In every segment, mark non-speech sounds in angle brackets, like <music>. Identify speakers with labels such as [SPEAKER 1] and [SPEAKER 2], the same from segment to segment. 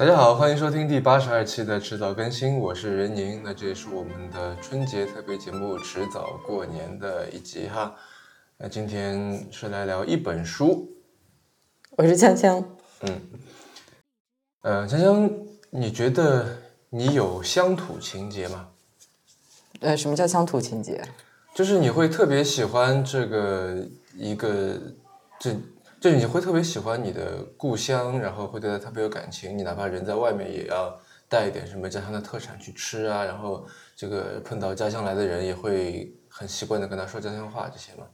[SPEAKER 1] 大家好，欢迎收听第八十二期的迟早更新，我是任宁。那这也是我们的春节特别节目《迟早过年》的一集哈。那今天是来聊一本书，
[SPEAKER 2] 我是锵锵。
[SPEAKER 1] 嗯，呃，锵锵，你觉得你有乡土情节吗？
[SPEAKER 2] 呃，什么叫乡土情节？
[SPEAKER 1] 就是你会特别喜欢这个一个这。就你会特别喜欢你的故乡，然后会对它特别有感情。你哪怕人在外面，也要带一点什么家乡的特产去吃啊。然后这个碰到家乡来的人，也会很习惯的跟他说家乡话这些吗？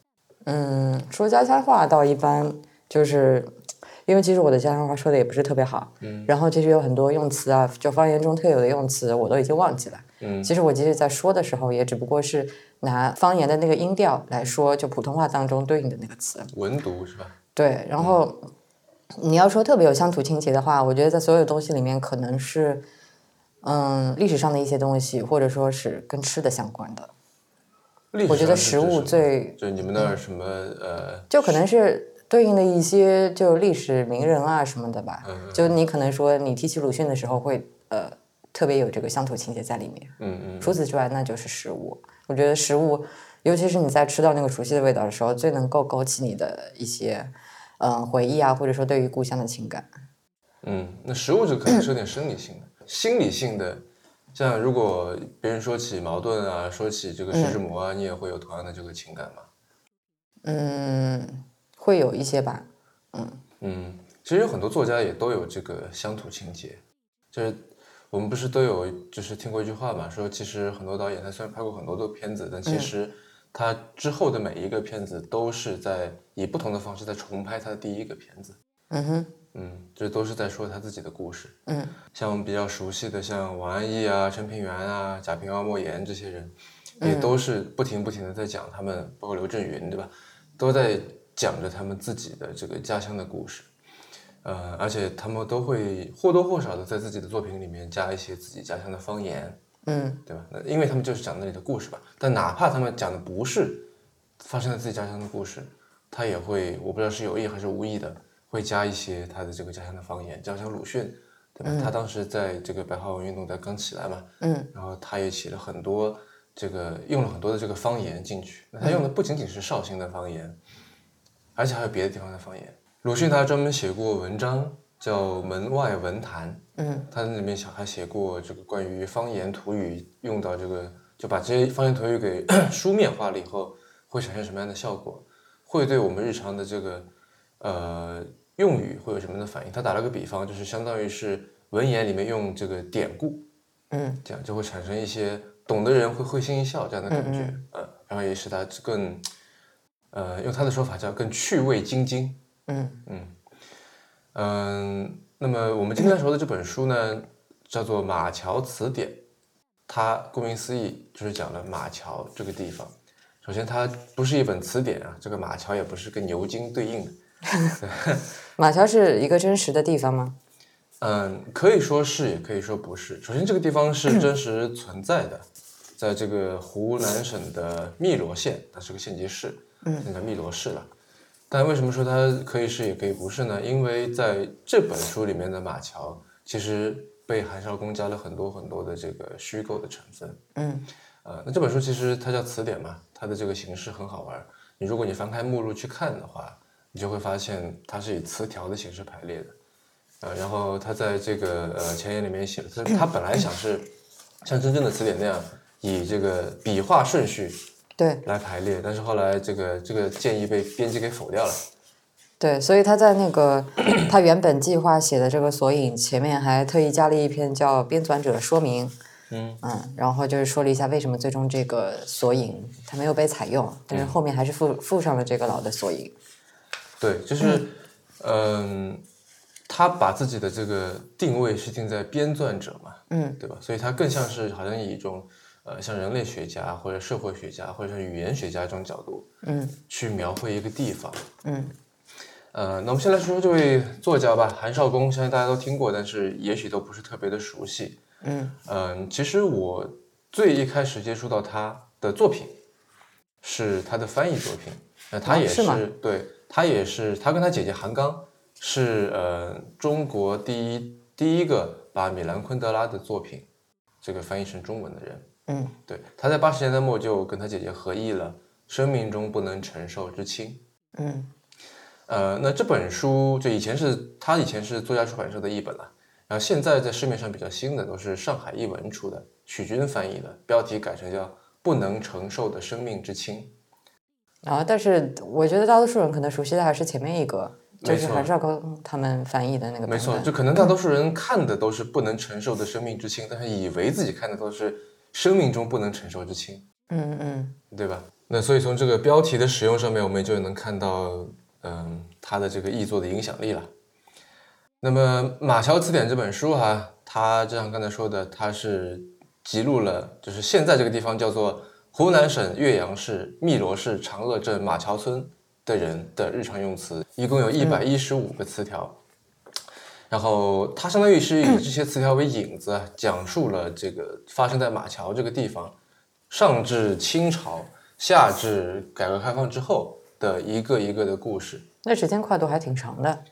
[SPEAKER 2] 嗯，说家乡话倒一般，就是因为其实我的家乡话说的也不是特别好。嗯。然后其实有很多用词啊，就方言中特有的用词，我都已经忘记了。嗯。其实我即使在说的时候，也只不过是拿方言的那个音调来说，就普通话当中对应的那个词。
[SPEAKER 1] 文读是吧？
[SPEAKER 2] 对，然后你要说特别有乡土情节的话，我觉得在所有东西里面，可能是嗯历史上的一些东西，或者说是跟吃的相关的。我觉得食物最
[SPEAKER 1] 就你们那儿什么呃，
[SPEAKER 2] 就可能是对应的一些就历史名人啊什么的吧。就你可能说你提起鲁迅的时候，会呃特别有这个乡土情节在里面。
[SPEAKER 1] 嗯嗯。
[SPEAKER 2] 除此之外，那就是食物。我觉得食物，尤其是你在吃到那个熟悉的味道的时候，最能够勾起你的一些。嗯，回忆啊，或者说对于故乡的情感。
[SPEAKER 1] 嗯，那食物就可能是有点生理性的，<coughs> 心理性的。像如果别人说起矛盾啊，说起这个徐志摩啊，你也会有同样的这个情感吗？
[SPEAKER 2] 嗯，会有一些吧。
[SPEAKER 1] 嗯嗯，其实有很多作家也都有这个乡土情节。就是我们不是都有就是听过一句话嘛，说其实很多导演他虽然拍过很多的片子，但其实。他之后的每一个片子都是在以不同的方式在重拍他的第一个片子。
[SPEAKER 2] 嗯哼，
[SPEAKER 1] 嗯，这都是在说他自己的故事。
[SPEAKER 2] 嗯，
[SPEAKER 1] 像我们比较熟悉的，像王安忆啊、陈平原啊、贾平凹、莫言这些人，也都是不停不停的在讲他们，包括刘震云，对吧？都在讲着他们自己的这个家乡的故事。呃，而且他们都会或多或少的在自己的作品里面加一些自己家乡的方言。
[SPEAKER 2] 嗯，
[SPEAKER 1] 对吧？那因为他们就是讲那里的故事吧。但哪怕他们讲的不是发生在自己家乡的故事，他也会，我不知道是有意还是无意的，会加一些他的这个家乡的方言。就像鲁迅，对吧？他当时在这个白话文运动在刚起来嘛，
[SPEAKER 2] 嗯，
[SPEAKER 1] 然后他也写了很多这个用了很多的这个方言进去。那他用的不仅仅是绍兴的方言，而且还有别的地方的方言。鲁迅他专门写过文章。叫门外文坛，
[SPEAKER 2] 嗯，
[SPEAKER 1] 他在里面小还写过这个关于方言土语用到这个，就把这些方言土语给 <coughs> 书面化了以后，会产生什么样的效果？会对我们日常的这个呃用语会有什么样的反应？他打了个比方，就是相当于是文言里面用这个典故，
[SPEAKER 2] 嗯，
[SPEAKER 1] 这样就会产生一些懂的人会会心一笑这样的感觉，呃，然后也使他更，呃，用他的说法叫更趣味津津，
[SPEAKER 2] 嗯
[SPEAKER 1] 嗯。嗯，那么我们今天说的这本书呢，叫做《马桥词典》，它顾名思义就是讲了马桥这个地方。首先，它不是一本词典啊，这个马桥也不是跟牛津对应的。<laughs>
[SPEAKER 2] 马桥是一个真实的地方吗？
[SPEAKER 1] 嗯，可以说是，也可以说不是。首先，这个地方是真实存在的，在这个湖南省的汨罗县，它是个县级市，现在汨罗市了。但为什么说它可以是也可以不是呢？因为在这本书里面的马乔，其实被韩少功加了很多很多的这个虚构的成分。
[SPEAKER 2] 嗯，
[SPEAKER 1] 呃，那这本书其实它叫词典嘛，它的这个形式很好玩。你如果你翻开目录去看的话，你就会发现它是以词条的形式排列的。呃，然后他在这个呃前言里面写了，它它本来想是像真正的词典那样，以这个笔画顺序。
[SPEAKER 2] 对，
[SPEAKER 1] 来排列，但是后来这个这个建议被编辑给否掉了。
[SPEAKER 2] 对，所以他在那个 <clears throat> 他原本计划写的这个索引前面还特意加了一篇叫“编纂者说明”，
[SPEAKER 1] 嗯
[SPEAKER 2] 嗯，然后就是说了一下为什么最终这个索引它没有被采用，但是后面还是附附上了这个老的索引。
[SPEAKER 1] 对，就是嗯，他把自己的这个定位是定在编纂者嘛，
[SPEAKER 2] 嗯，
[SPEAKER 1] 对吧？所以他更像是好像以一种。呃，像人类学家或者社会学家或者像语言学家这种角度，
[SPEAKER 2] 嗯，
[SPEAKER 1] 去描绘一个地方，
[SPEAKER 2] 嗯，
[SPEAKER 1] 呃，那我们先来说说这位作家吧，韩少功，相信大家都听过，但是也许都不是特别的熟悉，
[SPEAKER 2] 嗯
[SPEAKER 1] 嗯，其实我最一开始接触到他的作品是他的翻译作品，那他也是对他也是他跟他姐姐韩刚是呃中国第一第一个把米兰昆德拉的作品这个翻译成中文的人。
[SPEAKER 2] 嗯，
[SPEAKER 1] 对，他在八十年代末就跟他姐姐合译了《生命中不能承受之轻》。
[SPEAKER 2] 嗯，
[SPEAKER 1] 呃，那这本书就以前是他以前是作家出版社的译本了，然后现在在市面上比较新的都是上海译文出的，许军翻译的，标题改成叫《不能承受的生命之轻》。
[SPEAKER 2] 啊，但是我觉得大多数人可能熟悉的还是前面一个，就是韩少功他们翻译的那个。
[SPEAKER 1] 没错，就可能大多数人看的都是不能承受的生命之轻，但是以为自己看的都是生命中不能承受之轻，
[SPEAKER 2] 嗯嗯
[SPEAKER 1] 对吧？那所以从这个标题的使用上面，我们就能看到，嗯，它的这个译作的影响力了。那么《马桥词典》这本书哈，它就像刚才说的，它是记录了，就是现在这个地方叫做湖南省岳阳市汨罗市长乐镇马桥村的人的日常用词，一共有一百一十五个词条。然后它相当于是以这些词条为引子，<clears throat> 讲述了这个发生在马桥这个地方，上至清朝，下至改革开放之后的一个一个的故事。
[SPEAKER 2] 那时间跨度还挺长的。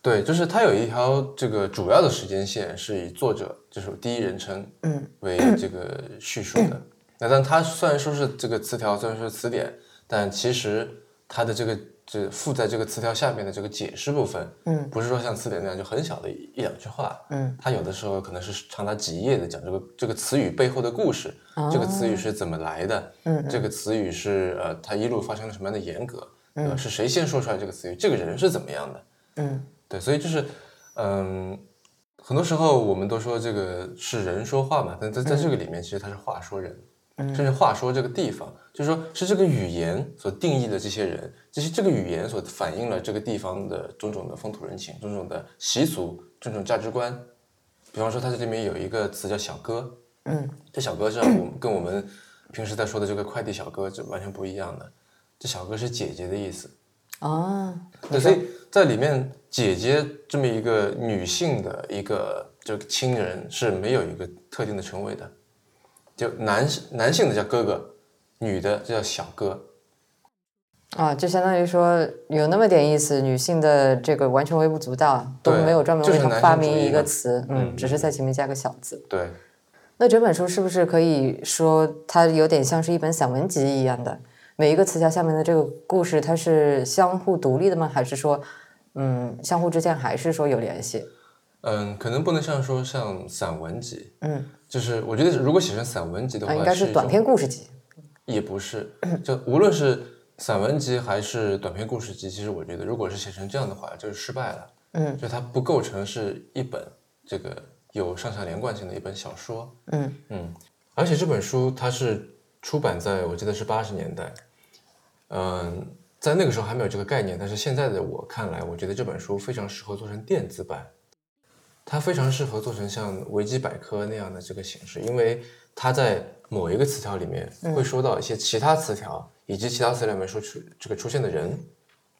[SPEAKER 1] 对，就是它有一条这个主要的时间线是以作者就是第一人称
[SPEAKER 2] 嗯
[SPEAKER 1] 为这个叙述的。<clears throat> 那但它虽然说是这个词条，虽然说是词典，但其实它的这个这附在这个词条下面的这个解释部分，
[SPEAKER 2] 嗯。
[SPEAKER 1] 不是说像词典那样就很小的一一两句话，
[SPEAKER 2] 嗯。
[SPEAKER 1] 它有的时候可能是长达几页的讲这个这个词语背后的故事，这个词语是怎么来的，
[SPEAKER 2] 哦嗯。
[SPEAKER 1] 这个词语是呃它一路发生了什么样的严格，呃是谁先说出来这个词语，这个人是怎么样的，
[SPEAKER 2] 嗯。
[SPEAKER 1] 对，所以就是，嗯，很多时候我们都说这个是人说话嘛，但在在这个里面，其实它是话说人，甚至话说这个地方，就是说是这个语言所定义的这些人，这些这个语言所反映了这个地方的种种的风土人情、种种的习俗、种种价值观。比方说，它这里面有一个词叫小哥，
[SPEAKER 2] 嗯
[SPEAKER 1] 这小哥是我们跟我们平时在说的这个快递小哥这完全不一样的，这小哥是姐姐的意思。
[SPEAKER 2] 哦，
[SPEAKER 1] 对，所以在里面，姐姐这么一个女性的一个这个亲人是没有一个特定的称谓的，就男男性的叫哥哥，女的就叫小哥。
[SPEAKER 2] 啊，就相当于说有那么点意思，女性的这个完全微不足道，都没有专门为它
[SPEAKER 1] 就是男
[SPEAKER 2] 发明一个词，嗯，只是在前面加个小字。
[SPEAKER 1] 对，
[SPEAKER 2] 那整本书是不是可以说它有点像是一本散文集一样的？每一个词条下面的这个故事，它是相互独立的吗？还是说，嗯，相互之间还是说有联系？
[SPEAKER 1] 嗯，可能不能像说像散文集，
[SPEAKER 2] 嗯，
[SPEAKER 1] 就是我觉得如果写成散文集的话，
[SPEAKER 2] 啊，应该是短篇故事集。
[SPEAKER 1] 也不是，就无论是散文集还是短篇故事集，其实我觉得，如果是写成这样的话，就是失败了。
[SPEAKER 2] 嗯，
[SPEAKER 1] 就它不构成是一本这个有上下连贯性的一本小说。
[SPEAKER 2] 嗯
[SPEAKER 1] 嗯，而且这本书它是出版在我记得是八十年代，嗯，在那个时候还没有这个概念，但是现在的我看来，我觉得这本书非常适合做成电子版，它非常适合做成像维基百科那样的这个形式，因为它在某一个词条里面会说到一些其他词条，以及其他词条里面说出这个出现的人。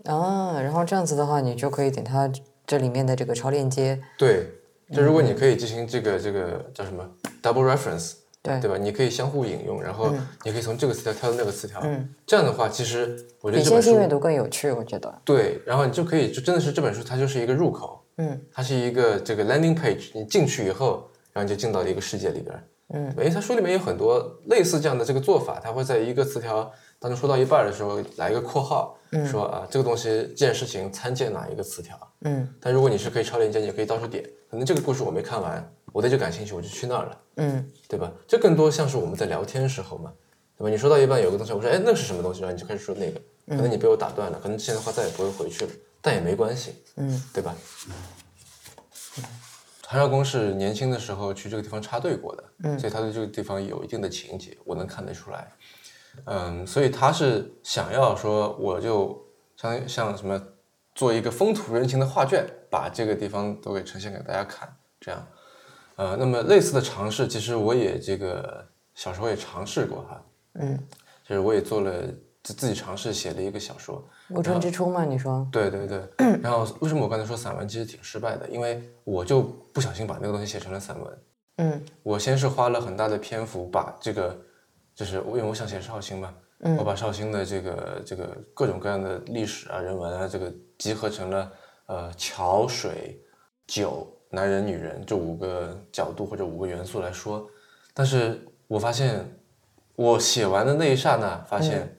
[SPEAKER 2] 啊，然后这样子的话，你就可以点它这里面的这个超链接。
[SPEAKER 1] 对，就如果你可以进行这个这个叫什么 double reference，
[SPEAKER 2] 对
[SPEAKER 1] 对吧？你可以相互引用，然后你可以从这个词条跳到那个词条，
[SPEAKER 2] 嗯
[SPEAKER 1] 这样的话，其实我觉
[SPEAKER 2] 比
[SPEAKER 1] 得这本书
[SPEAKER 2] 线性阅读更有趣，我觉得。
[SPEAKER 1] 对，然后你就可以就真的是这本书它就是一个入口，
[SPEAKER 2] 嗯。
[SPEAKER 1] 它是一个这个 landing page，你进去以后，然后你就进到了一个世界里边儿。
[SPEAKER 2] 嗯，
[SPEAKER 1] 因为它书里面有很多类似这样的这个做法，它会在一个词条当中说到一半儿的时候来一个括号，说啊这个东西这件事情参见哪一个词条。
[SPEAKER 2] 嗯。
[SPEAKER 1] 但如果你是可以超链接，你也可以到处点，可能这个故事我没看完，我对这感兴趣，我就去那儿了，
[SPEAKER 2] 嗯。
[SPEAKER 1] 对吧？这更多像是我们在聊天时候嘛，对吧？你说到一半有个东西，我说哎那是什么东西，然后你就开始说那个，可能你被我打断了，可能之前的话再也不会回去了，但也没关系，
[SPEAKER 2] 嗯
[SPEAKER 1] 对吧？韩少功是年轻的时候去这个地方插队过的，
[SPEAKER 2] 嗯
[SPEAKER 1] 所以他对这个地方有一定的情结，我能看得出来。嗯，所以他是想要说，我就像像什么做一个风土人情的画卷，把这个地方都给呈现给大家看，这样。呃，那么类似的尝试，其实我也这个小时候也尝试过哈，
[SPEAKER 2] 嗯，
[SPEAKER 1] 就是我也做了自自己尝试写了一个小说，
[SPEAKER 2] 无春之初嘛，你说？
[SPEAKER 1] 对对对，<clears throat> 然后为什么我刚才说散文其实挺失败的？因为我就不小心把那个东西写成了散文。
[SPEAKER 2] 嗯
[SPEAKER 1] 我先是花了很大的篇幅把这个，就是因为我想写绍兴嘛，
[SPEAKER 2] 嗯
[SPEAKER 1] 我把绍兴的这个这个各种各样的历史啊、人文啊，这个集合成了呃桥、水、酒男人、女人这五个角度或者五个元素来说，但是我发现我写完的那一刹那，发现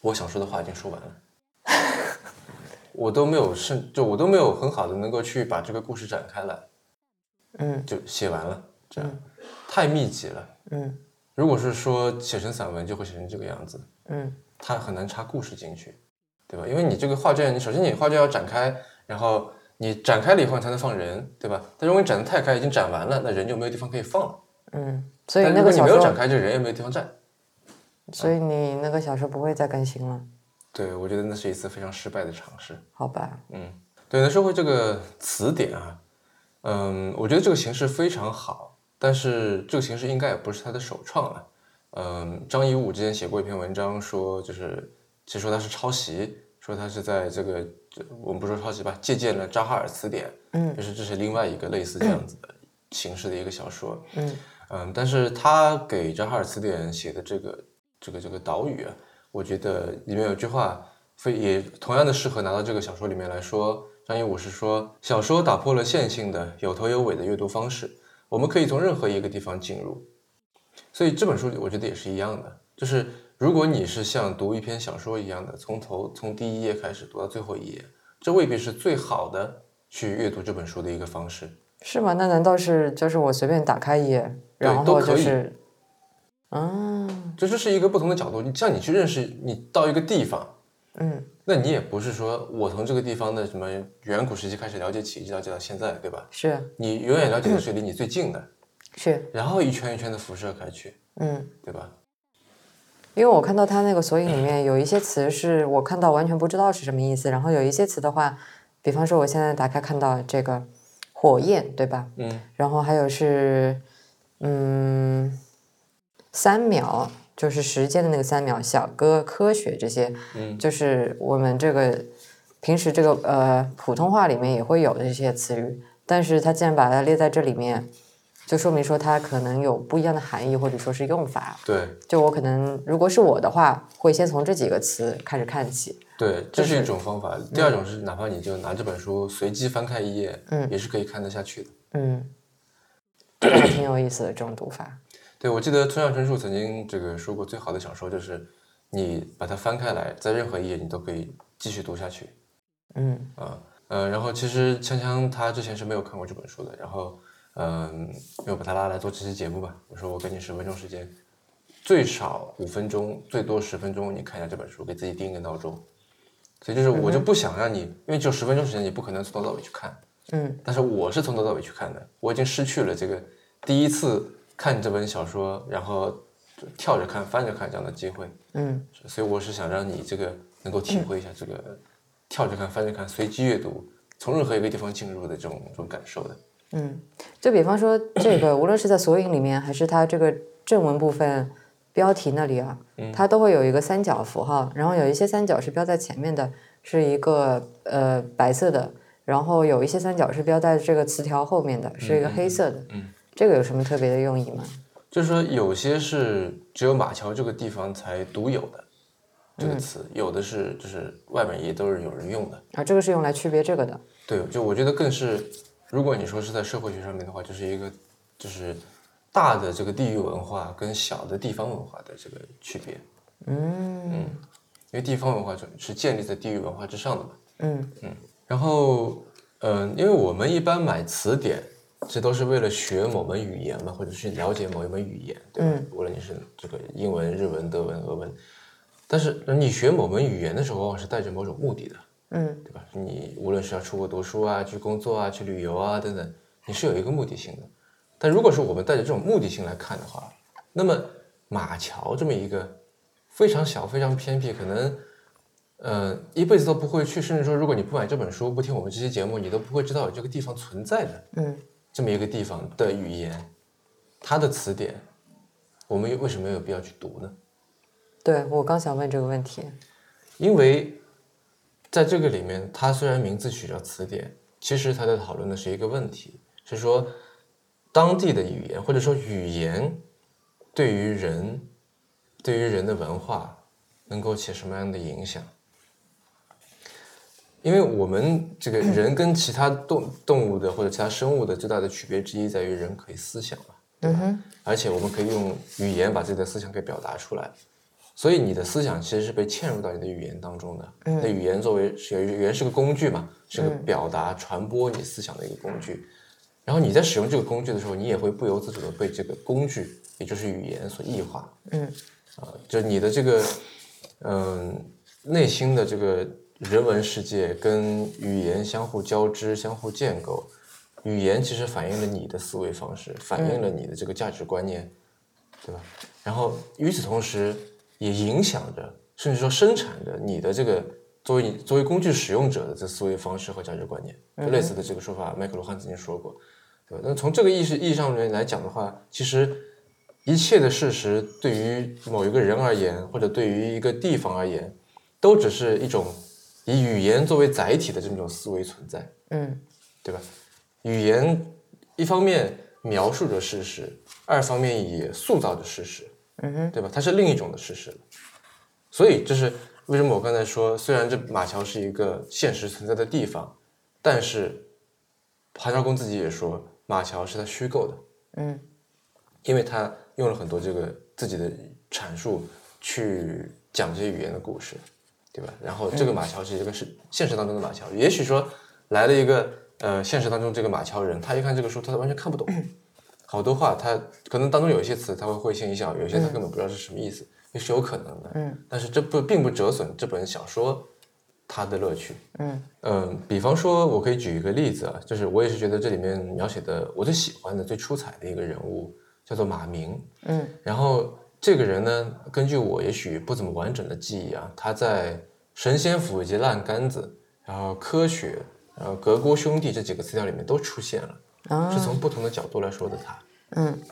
[SPEAKER 1] 我想说的话已经说完了。我都没有甚，就我都没有很好的能够去把这个故事展开来，
[SPEAKER 2] 嗯
[SPEAKER 1] 就写完了，这样太密集了。
[SPEAKER 2] 嗯
[SPEAKER 1] 如果是说写成散文，就会写成这个样子，
[SPEAKER 2] 嗯
[SPEAKER 1] 它很难插故事进去，对吧？因为你这个画卷，你首先你画卷要展开，然后你展开了以后你才能放人，对吧？但如果你展得太开，已经展完了，那人就没有地方可以放了。
[SPEAKER 2] 嗯，所以那个小说，
[SPEAKER 1] 没有展开，这人也没有地方站。
[SPEAKER 2] 所以你那个小说不会再更新了，
[SPEAKER 1] 对，我觉得那是一次非常失败的尝试。
[SPEAKER 2] 好吧？
[SPEAKER 1] 嗯，对，那说回这个词典啊，嗯，我觉得这个形式非常好，但是这个形式应该也不是他的首创了。嗯，张颐武之前写过一篇文章说，就是其实说他是抄袭，说他是在这个这我们不说抄袭吧，借鉴了扎哈尔词典，
[SPEAKER 2] 嗯
[SPEAKER 1] 就是这是另外一个类似这样子的形式的一个小说。
[SPEAKER 2] 嗯
[SPEAKER 1] 嗯，但是他给扎哈尔词典写的这个这个这个导语啊，我觉得里面有句话非也同样的适合拿到这个小说里面来说。张颐武是说，小说打破了线性的有头有尾的阅读方式，我们可以从任何一个地方进入。所以这本书我觉得也是一样的，就是如果你是像读一篇小说一样的，从头从第一页开始读到最后一页，这未必是最好的去阅读这本书的一个方式。
[SPEAKER 2] 是吗？那难道是就是我随便打开一页，然后就是，嗯
[SPEAKER 1] 这就是一个不同的角度。你像你去认识，你到一个地方，
[SPEAKER 2] 嗯
[SPEAKER 1] 那你也不是说我从这个地方的什么远古时期开始了解起，一直了解到现在，对吧？
[SPEAKER 2] 是
[SPEAKER 1] 你永远了解的是离你最近的，
[SPEAKER 2] 是
[SPEAKER 1] 然后一圈一圈的辐射开去，
[SPEAKER 2] 嗯。
[SPEAKER 1] 对吧？
[SPEAKER 2] 因为我看到他那个索引里面有一些词是我看到完全不知道是什么意思，然后有一些词的话，比方说我现在打开看到这个火焰，对吧？
[SPEAKER 1] 嗯
[SPEAKER 2] 然后还有是嗯三秒，就是时间的那个三秒，小哥科学这些，
[SPEAKER 1] 嗯
[SPEAKER 2] 就是我们这个平时这个呃普通话里面也会有的这些词语，但是他既然把它列在这里面，就说明说它可能有不一样的含义或者说是用法。
[SPEAKER 1] 对
[SPEAKER 2] 就我可能如果是我的话，会先从这几个词开始看起。
[SPEAKER 1] 对，这是一种方
[SPEAKER 2] 嗯
[SPEAKER 1] 法。第二种是，哪怕你就拿这本书随机翻开一页，
[SPEAKER 2] 嗯
[SPEAKER 1] 也是可以看得下去的。
[SPEAKER 2] 嗯，这 <clears throat> 个还挺有意思的这种读法。
[SPEAKER 1] 对，我记得村上春树曾经这个说过，最好的小说就是你把它翻开来，在任何一页你都可以继续读下去。
[SPEAKER 2] 嗯
[SPEAKER 1] 啊，呃，然后其实锵锵他之前是没有看过这本书的，然后嗯，又把他拉来做这期节目吧。我说我给你十分钟时间，最少五分钟，最多十分钟，你看一下这本书，给自己定一个闹钟。所以就是我就不想让你，因为只有十分钟时间，你不可能从头到尾去看。
[SPEAKER 2] 嗯
[SPEAKER 1] 但是我是从头到尾去看的，我已经失去了这个第一次看这本小说，然后跳着看、翻着看这样的机会。
[SPEAKER 2] 嗯
[SPEAKER 1] 所以我是想让你这个能够体会一下这个跳着看、翻着看、随机阅读，从任何一个地方进入的这种这种感受的。
[SPEAKER 2] 嗯，就比方说这个，无论是在索引里面，还是它这个正文部分标题那里啊，它都会有一个三角符号，然后有一些三角是标在前面的，是一个呃白色的，然后有一些三角是标在这个词条后面的，是一个黑色的。
[SPEAKER 1] 嗯
[SPEAKER 2] 这个有什么特别的用意吗？
[SPEAKER 1] 就是说，有些是只有马桥这个地方才独有的这个词，有的是就是外面也都是有人用的。
[SPEAKER 2] 啊，这个是用来区别这个的。
[SPEAKER 1] 对，就我觉得更是，如果你说是在社会学上面的话，就是一个就是大的这个地域文化跟小的地方文化的这个区别。
[SPEAKER 2] 嗯嗯
[SPEAKER 1] 因为地方文化是建立在地域文化之上的嘛。
[SPEAKER 2] 嗯
[SPEAKER 1] 然后，嗯、因为我们一般买词典，这都是为了学某门语言嘛，或者去了解某一门语言，对吧？
[SPEAKER 2] 嗯
[SPEAKER 1] 无论你是这个英文、日文、德文、俄文，但是你学某门语言的时候，往往是带着某种目的的。
[SPEAKER 2] 嗯
[SPEAKER 1] 对吧？你无论是要出国读书啊、去工作啊、去旅游啊等等，你是有一个目的性的。但如果是我们带着这种目的性来看的话，那么马桥这么一个非常小、非常偏僻，可能呃一辈子都不会去，甚至说如果你不买这本书、不听我们这期节目，你都不会知道有这个地方存在的
[SPEAKER 2] 嗯
[SPEAKER 1] 这么一个地方的语言，它的词典，我们为什么有必要去读呢？
[SPEAKER 2] 对我刚想问这个问题。
[SPEAKER 1] 因为在这个里面，它虽然名字取叫词典，其实它在讨论的是一个问题，是说当地的语言或者说语言对于人、对于人的文化能够起什么样的影响。因因为我们这个人跟其他动动物的或者其他生物的最大的区别之一在于人可以思想嘛，对吧？而且我们可以用语言把自己的思想给表达出来，所以你的思想其实是被嵌入到你的语言当中的。那语言作为是语言是个工具嘛，是个表达传播你思想的一个工具。然后你在使用这个工具的时候，你也会不由自主的被这个工具，也就是语言所异化。
[SPEAKER 2] 嗯，
[SPEAKER 1] 啊，就你的这个，嗯，内心的这个人文世界跟语言相互交织、相互建构。语言其实反映了你的思维方式，反映了你的这个价值观念，对吧？然后与此同时，也影响着，甚至说生产着你的这个作为作为工具使用者的这思维方式和价值观念。就类似的这个说法，麦克罗汉曾经说过。对吧，那从这个意识意义上面来讲的话，其实一切的事实对于某一个人而言，或者对于一个地方而言，都只是一种以语言作为载体的这种思维存在，
[SPEAKER 2] 嗯，
[SPEAKER 1] 对吧？语言一方面描述着事实，二方面也塑造着事实，
[SPEAKER 2] 嗯哼，
[SPEAKER 1] 对吧？它是另一种的事实所以这是为什么我刚才说，虽然这马桥是一个现实存在的地方，但是韩少功自己也说。马桥是他虚构的，
[SPEAKER 2] 嗯，
[SPEAKER 1] 因为他用了很多这个自己的阐述去讲这些语言的故事，对吧？然后这个马乔是一个是现实当中的马乔，也许说来了一个呃现实当中这个马乔人，他一看这个书，他完全看不懂，好多话他可能当中有一些词他会会心一笑，有些他根本不知道是什么意思，也是有可能的，
[SPEAKER 2] 嗯，
[SPEAKER 1] 但是这不并不折损这本小说。他的乐趣，
[SPEAKER 2] 嗯。
[SPEAKER 1] 嗯，比方说，我可以举一个例子啊，就是我也是觉得这里面描写的我最喜欢的、最出彩的一个人物叫做马明，
[SPEAKER 2] 嗯，
[SPEAKER 1] 然后这个人呢，根据我也许不怎么完整的记忆啊，他在神仙府以及烂杆子，然后科学，然后格锅兄弟这几个词条里面都出现了，是从不同的角度来说的他，
[SPEAKER 2] 嗯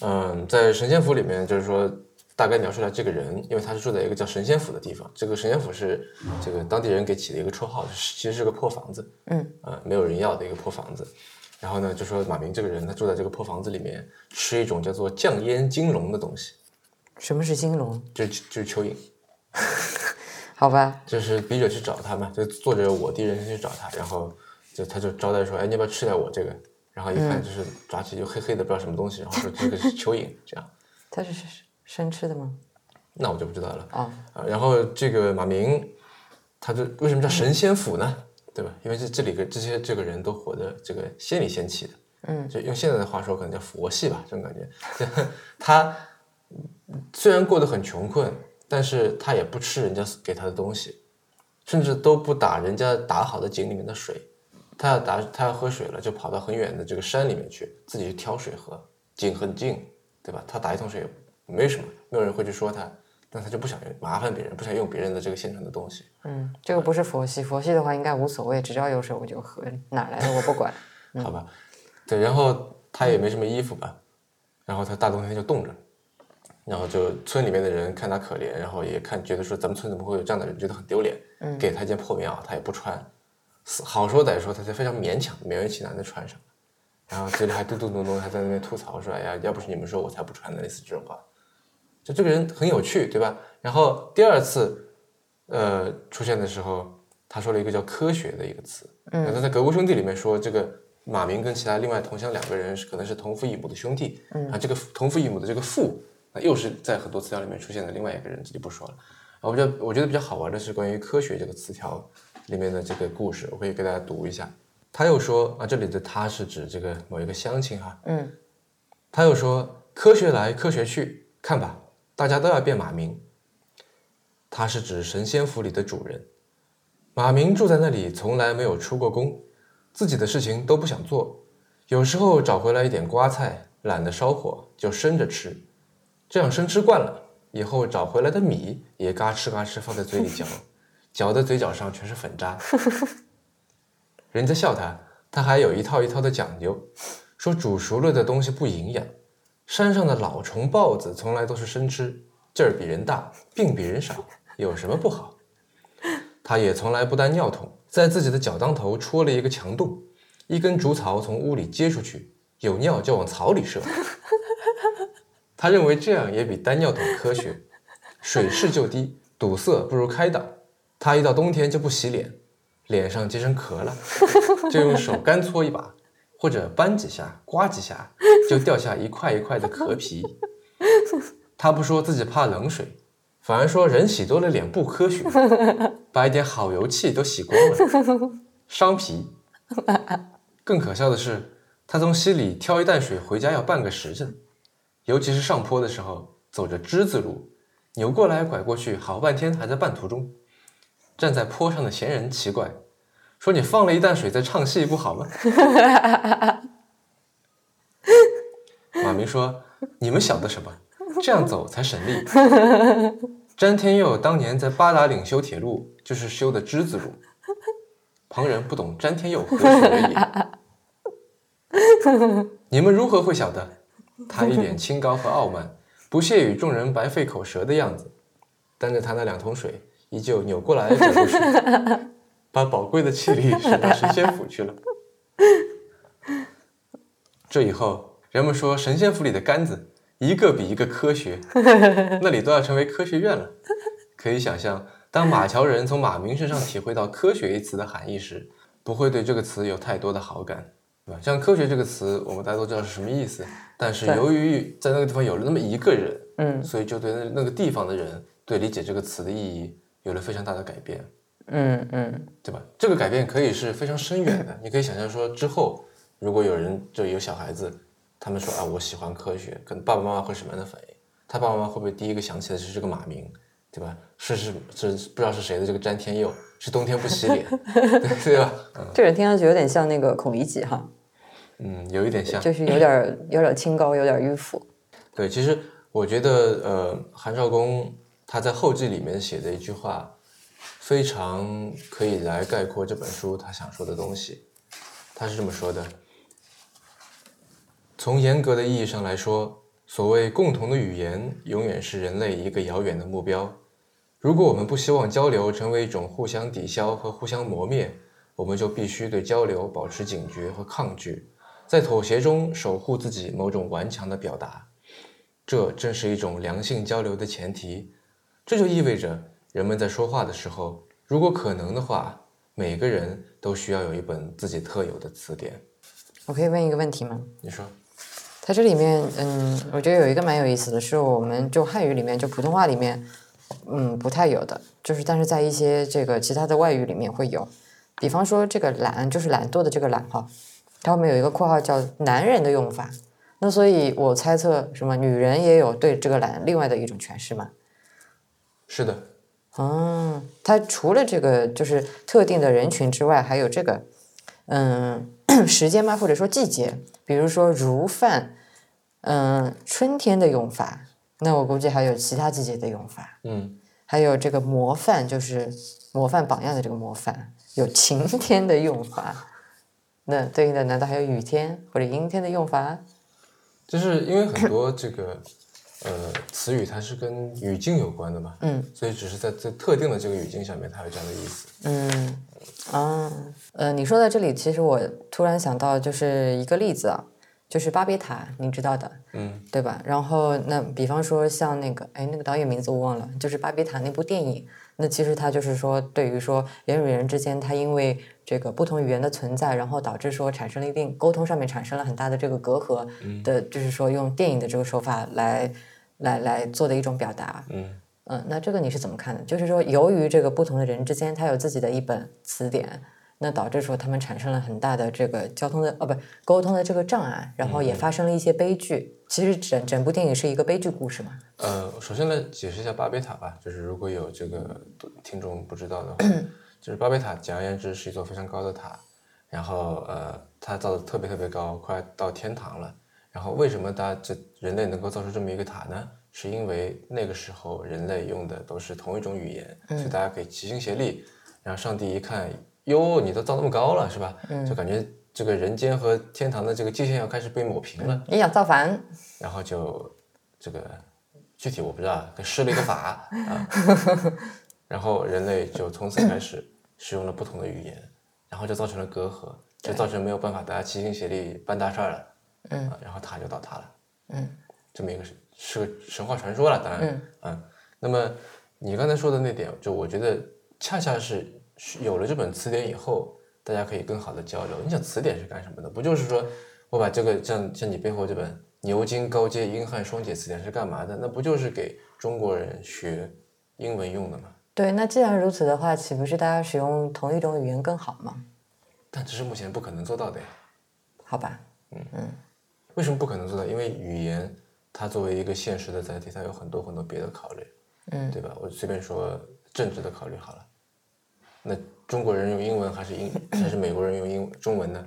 [SPEAKER 1] 嗯，在神仙府里面就是说。大概描述了这个人，因为他是住在一个叫神仙府的地方。这个神仙府是这个当地人给起的一个绰号，其实是个破房子，
[SPEAKER 2] 嗯，
[SPEAKER 1] 呃，没有人要的一个破房子。然后呢，就说马明这个人，他住在这个破房子里面，吃一种叫做酱烟金龙的东西。
[SPEAKER 2] 什么是金龙？
[SPEAKER 1] 就就是蚯蚓。
[SPEAKER 2] 好吧。
[SPEAKER 1] 就是笔者去找他嘛，就作者我第一人称去找他，然后就他就招待说，哎，你要不要吃点我这个？然后一看就是抓起就黑黑的，不知道什么东西，然后说这个是蚯蚓，这样。<laughs>
[SPEAKER 2] 他是是。生吃的吗？
[SPEAKER 1] 那我就不知道了
[SPEAKER 2] 啊。
[SPEAKER 1] 然后这个马明，他就为什么叫神仙府呢？对吧？因为这这里个这些这个人都活得这个仙里仙气的，
[SPEAKER 2] 嗯，
[SPEAKER 1] 就用现在的话说，可能叫佛系吧，这种感觉。<laughs> 他虽然过得很穷困，但是他也不吃人家给他的东西，甚至都不打人家打好的井里面的水。他要打，他要喝水了，就跑到很远的这个山里面去，自己去挑水喝。井很近，对吧？他打一桶水。没什么，没有人会去说他，但他就不想麻烦别人，不想用别人的这个现成的东西。
[SPEAKER 2] 嗯，这个不是佛系，佛系的话应该无所谓，只要有水我就喝，哪来的我不管。<laughs>
[SPEAKER 1] 好吧，对，然后他也没什么衣服吧，然后他大冬天就冻着，然后就村里面的人看他可怜，然后也看觉得说咱们村怎么会有这样的人，觉得很丢脸，给他一件破棉袄，他也不穿，好说歹说，他才非常勉强勉为其难的穿上，然后嘴里还嘟嘟囔囔，还在那边吐槽说，哎呀，要不是你们说我才不穿呢，类似这种话。就这个人很有趣，对吧？然后第二次，呃，出现的时候，他说了一个叫“科学”的一个词。
[SPEAKER 2] 嗯。
[SPEAKER 1] 他在《格物兄弟》里面说，这个马明跟其他另外同乡两个人是可能是同父异母的兄弟。
[SPEAKER 2] 嗯。
[SPEAKER 1] 啊，这个同父异母的这个父，那又是在很多词条里面出现的另外一个人，这就不说了。我比较我觉得比较好玩的是关于“科学”这个词条里面的这个故事，我可以给大家读一下。他又说啊，这里的他是指这个某一个乡亲哈。
[SPEAKER 2] 嗯。
[SPEAKER 1] 他又说：“科学来，科学去，看吧。”大家都要变马明，他是指神仙府里的主人。马明住在那里，从来没有出过宫，自己的事情都不想做，有时候找回来一点瓜菜，懒得烧火，就生着吃。这样生吃惯了，以后找回来的米也嘎吃嘎吃放在嘴里嚼，嚼的嘴角上全是粉渣。人家笑他，他还有一套一套的讲究，说煮熟了的东西不营养。山上的老虫豹子从来都是生吃，劲儿比人大，病比人少，有什么不好？他也从来不带尿桶，在自己的脚当头戳了一个墙洞，一根竹槽从屋里接出去，有尿就往槽里射。他认为这样也比单尿桶科学，水势就低，堵塞不如开挡。他一到冬天就不洗脸，脸上结成壳了，就用手干搓一把，或者扳几下、刮几下，就掉下一块一块的壳皮。他不说自己怕冷水，反而说人洗多了脸不科学，把一点好油气都洗光了，伤皮。更可笑的是，他从溪里挑一担水回家要半个时辰，尤其是上坡的时候，走着之字路，扭过来拐过去，好半天还在半途中。站在坡上的闲人奇怪，说：“你放了一担水在唱戏不好吗？” <laughs> 马明说：“你们晓得什么？这样走才省力。詹天佑当年在八达岭修铁路，就是修的之字路。旁人不懂詹天佑何许人也？<laughs> 你们如何会晓得？他一脸清高和傲慢，不屑与众人白费口舌的样子，担着他那两桶水。”依旧扭过来转过去，把宝贵的气力使到神仙府去了。这以后，人们说神仙府里的杆子一个比一个科学，那里都要成为科学院了。可以想象，当马桥人从马明身上体会到“科学”一词的含义时，不会对这个词有太多的好感，对吧？像“科学”这个词，我们大家都知道是什么意思，但是由于在那个地方有了那么一个人，嗯，所以就对那那个地方的人对理解这个词的意义。有了非常大的改变，
[SPEAKER 2] 嗯嗯，
[SPEAKER 1] 对吧？这个改变可以是非常深远的。你可以想象说，之后如果有人就有小孩子，他们说啊，我喜欢科学，可能爸爸妈妈会什么样的反应？他爸爸妈妈会不会第一个想起的是这个马明，对吧？是是是，不知道是谁的这个詹天佑，是冬天不洗脸，<laughs> 对吧？
[SPEAKER 2] 这人听上去有点像那个孔乙己哈，
[SPEAKER 1] 嗯，有一点像，
[SPEAKER 2] 就是有点有点清高，有点迂腐。
[SPEAKER 1] 对，其实我觉得呃，韩少功。他在后记里面写的一句话，非常可以来概括这本书他想说的东西。他是这么说的：从严格的意义上来说，所谓共同的语言，永远是人类一个遥远的目标。如果我们不希望交流成为一种互相抵消和互相磨灭，我们就必须对交流保持警觉和抗拒，在妥协中守护自己某种顽强的表达。这正是一种良性交流的前提。这就意味着，人们在说话的时候，如果可能的话，每个人都需要有一本自己特有的词典。
[SPEAKER 2] 我可以问一个问题吗？
[SPEAKER 1] 你说，
[SPEAKER 2] 它这里面，嗯，我觉得有一个蛮有意思的是，我们就汉语里面，就普通话里面，嗯，不太有的，就是但是在一些这个其他的外语里面会有。比方说这个懒，就是懒惰的这个懒哈，它后面有一个括号叫男人的用法。那所以我猜测，什么女人也有对这个懒另外的一种诠释嘛？
[SPEAKER 1] 是的，
[SPEAKER 2] 嗯，它除了这个就是特定的人群之外，还有这个，嗯，<coughs> 时间吗？或者说季节？比如说如饭，嗯，春天的用法。那我估计还有其他季节的用法。
[SPEAKER 1] 嗯，
[SPEAKER 2] 还有这个模范，就是模范榜样的这个模范，有晴天的用法。那对应的难道还有雨天或者阴天的用法？
[SPEAKER 1] 就是因为很多这个。呃，词语它是跟语境有关的嘛，
[SPEAKER 2] 嗯，
[SPEAKER 1] 所以只是在这特定的这个语境下面，它有这样的意思，
[SPEAKER 2] 嗯，啊，呃，你说到这里，其实我突然想到就是一个例子啊，就是巴别塔，你知道的，
[SPEAKER 1] 嗯，
[SPEAKER 2] 对吧？然后那比方说像那个，哎，那个导演名字我忘了，就是巴别塔那部电影，那其实它就是说，对于说人与人之间，它因为这个不同语言的存在，然后导致说产生了一定沟通上面产生了很大的这个隔阂的，就是说用电影的这个手法来。来来做的一种表达，
[SPEAKER 1] 嗯
[SPEAKER 2] 嗯，那这个你是怎么看的？就是说，由于这个不同的人之间，他有自己的一本词典，那导致说他们产生了很大的这个交通的哦，不沟通的这个障碍，然后也发生了一些悲剧。其实整整部电影是一个悲剧故事嘛？
[SPEAKER 1] 呃，首先来解释一下巴别塔吧，就是如果有这个听众不知道的话，<clears throat> 就是巴别塔简而言之是一座非常高的塔，然后呃，它造的特别特别高，快到天堂了。然后为什么大家这人类能够造出这么一个塔呢？是因为那个时候人类用的都是同一种语言，所以大家可以齐心协力。然后上帝一看，哟，你都造那么高了，是吧？就感觉这个人间和天堂的这个界限要开始被抹平了。
[SPEAKER 2] 你想造反？
[SPEAKER 1] 然后就这个具体我不知道，施了一个法。啊。<laughs> 然后人类就从此开始 <coughs> 使用了不同的语言，然后就造成了隔阂，就造成没有办法大家齐心协力办大事儿了。
[SPEAKER 2] 嗯，
[SPEAKER 1] 然后塔就倒塌了，
[SPEAKER 2] 嗯，
[SPEAKER 1] 这么一个是是个神话传说了，当然，嗯，那么你刚才说的那点，就我觉得恰恰是有了这本词典以后，大家可以更好的交流。你想词典是干什么的？不就是说我把这个像像你背后这本牛津高阶英汉双解词典是干嘛的？那不就是给中国人学英文用的吗？
[SPEAKER 2] 对，那既然如此的话，岂不是大家使用同一种语言更好吗？
[SPEAKER 1] 但这是目前不可能做到的呀。
[SPEAKER 2] 好吧，
[SPEAKER 1] 嗯嗯，为什么不可能做到？因为语言它作为一个现实的载体，它有很多很多别的考虑，
[SPEAKER 2] 嗯，
[SPEAKER 1] 对吧？我随便说政治的考虑好了。那中国人用英文还是英 <laughs> 还是美国人用英中文呢？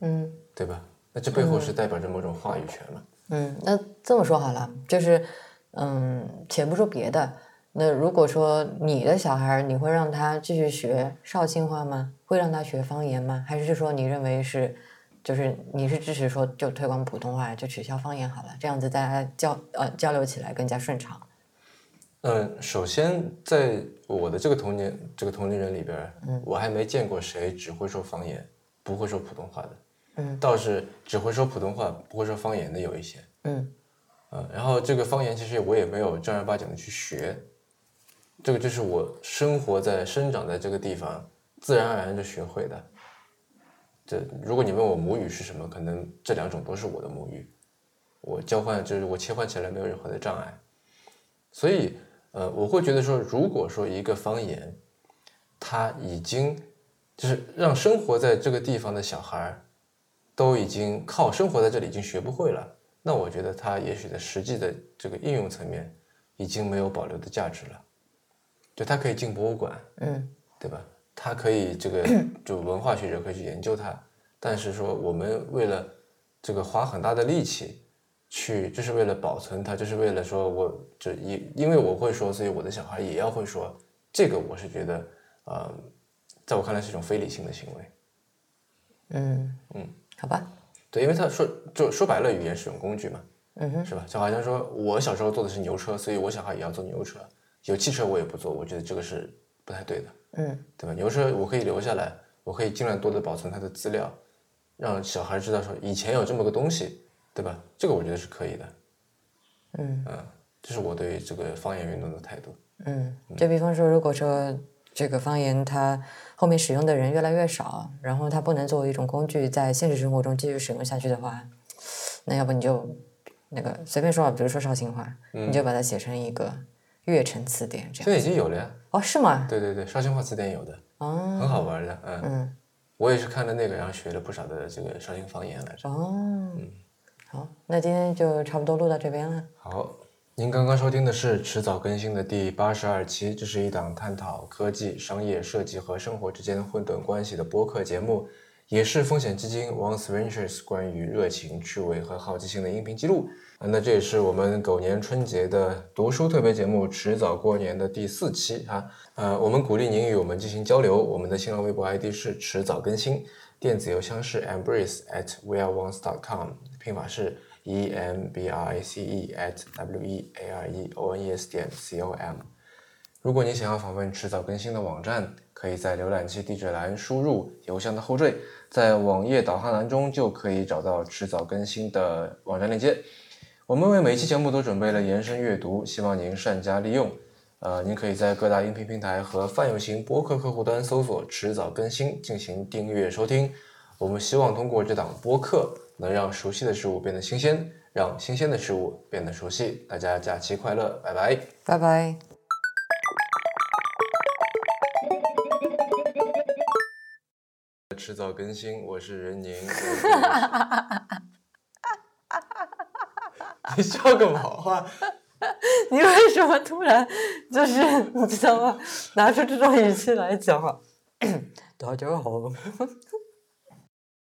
[SPEAKER 2] 嗯，
[SPEAKER 1] 对吧？那这背后是代表着某种话语权嘛？
[SPEAKER 2] 嗯，那这么说好了，就是嗯，且不说别的。那如果说你的小孩，你会让他继续学绍兴话吗？会让他学方言吗？还是说你认为是，就是你是支持说就推广普通话，就取消方言好了，这样子大家交呃交流起来更加顺畅？
[SPEAKER 1] 嗯，首先在我的这个同年这个同龄人里边，嗯，我还没见过谁只会说方言，不会说普通话的，
[SPEAKER 2] 嗯，
[SPEAKER 1] 倒是只会说普通话不会说方言的有一些，
[SPEAKER 2] 嗯，
[SPEAKER 1] 呃，然后这个方言其实我也没有正儿八经的去学。这个就是我生活在、生长在这个地方，自然而然就学会的。这如果你问我母语是什么，可能这两种都是我的母语。我交换就是我切换起来没有任何的障碍。所以，呃，我会觉得说，如果说一个方言，它已经就是让生活在这个地方的小孩都已经靠生活在这里已经学不会了，那我觉得它也许在实际的这个应用层面已经没有保留的价值了。就它可以进博物馆，
[SPEAKER 2] 嗯，
[SPEAKER 1] 对吧？它可以这个，<clears throat> 就文化学者可以去研究它。但是说我们为了这个花很大的力气去，就是为了保存它，就是为了说我就因因为我会说，所以我的小孩也要会说。这个我是觉得，呃，在我看来是一种非理性的行为。
[SPEAKER 2] 嗯嗯，好吧。
[SPEAKER 1] 对，因为他说就说白了，语言是种工具嘛，
[SPEAKER 2] 嗯哼，
[SPEAKER 1] 是吧？就好像说我小时候坐的是牛车，所以我小孩也要坐牛车。有汽车我也不坐，我觉得这个是不太对的，
[SPEAKER 2] 嗯，
[SPEAKER 1] 对吧？牛车我可以留下来，我可以尽量多的保存它的资料，让小孩知道说以前有这么个东西，对吧？这个我觉得是可以的，
[SPEAKER 2] 嗯
[SPEAKER 1] 嗯，这是我对这个方言运动的态度。
[SPEAKER 2] 嗯，就比方说，如果说这个方言它后面使用的人越来越少，然后它不能作为一种工具在现实生活中继续使用下去的话，那要不你就那个随便说吧，比如说绍兴话，你就把它写成一个。粤城词典这样，
[SPEAKER 1] 现在已经有了呀。
[SPEAKER 2] 哦，是吗？
[SPEAKER 1] 对对对，绍兴话词典有的，
[SPEAKER 2] 哦，
[SPEAKER 1] 很好玩的，嗯嗯，我也是看了那个，然后学了不少的这个绍兴方言来着。
[SPEAKER 2] 哦，嗯，好，那今天就差不多录到这边了。
[SPEAKER 1] 好，您刚刚收听的是迟早更新的第八十二期，这是一档探讨科技、商业、设计和生活之间混沌关系的播客节目，也是风险基金 Once Ventures 关于热情、趣味和好奇心的音频记录。那这也是我们狗年春节的读书特别节目《迟早过年》的第四期啊。呃，我们鼓励您与我们进行交流。我们的新浪微博 ID 是迟早更新，电子邮箱是 embrace at weareones.com，拼法是 e m b r a c e at w e a r e o n e s 点 c o m。如果你想要访问迟早更新的网站，可以在浏览器地址栏输入邮箱的后缀，在网页导航栏中就可以找到迟早更新的网站链接。我们为每期节目都准备了延伸阅读，希望您善加利用。呃，您可以在各大音频平台和泛用型播客客户端搜索“迟早更新”进行订阅收听。我们希望通过这档播客，能让熟悉的事物变得新鲜，让新鲜的事物变得熟悉。大家假期快乐，拜拜，
[SPEAKER 2] 拜拜。
[SPEAKER 1] 迟早更新，我是任宁。<laughs> <laughs> 你笑个毛啊！<laughs>
[SPEAKER 2] 你为什么突然就是你知道吗？拿出这种语气来讲话？<coughs> 大家好。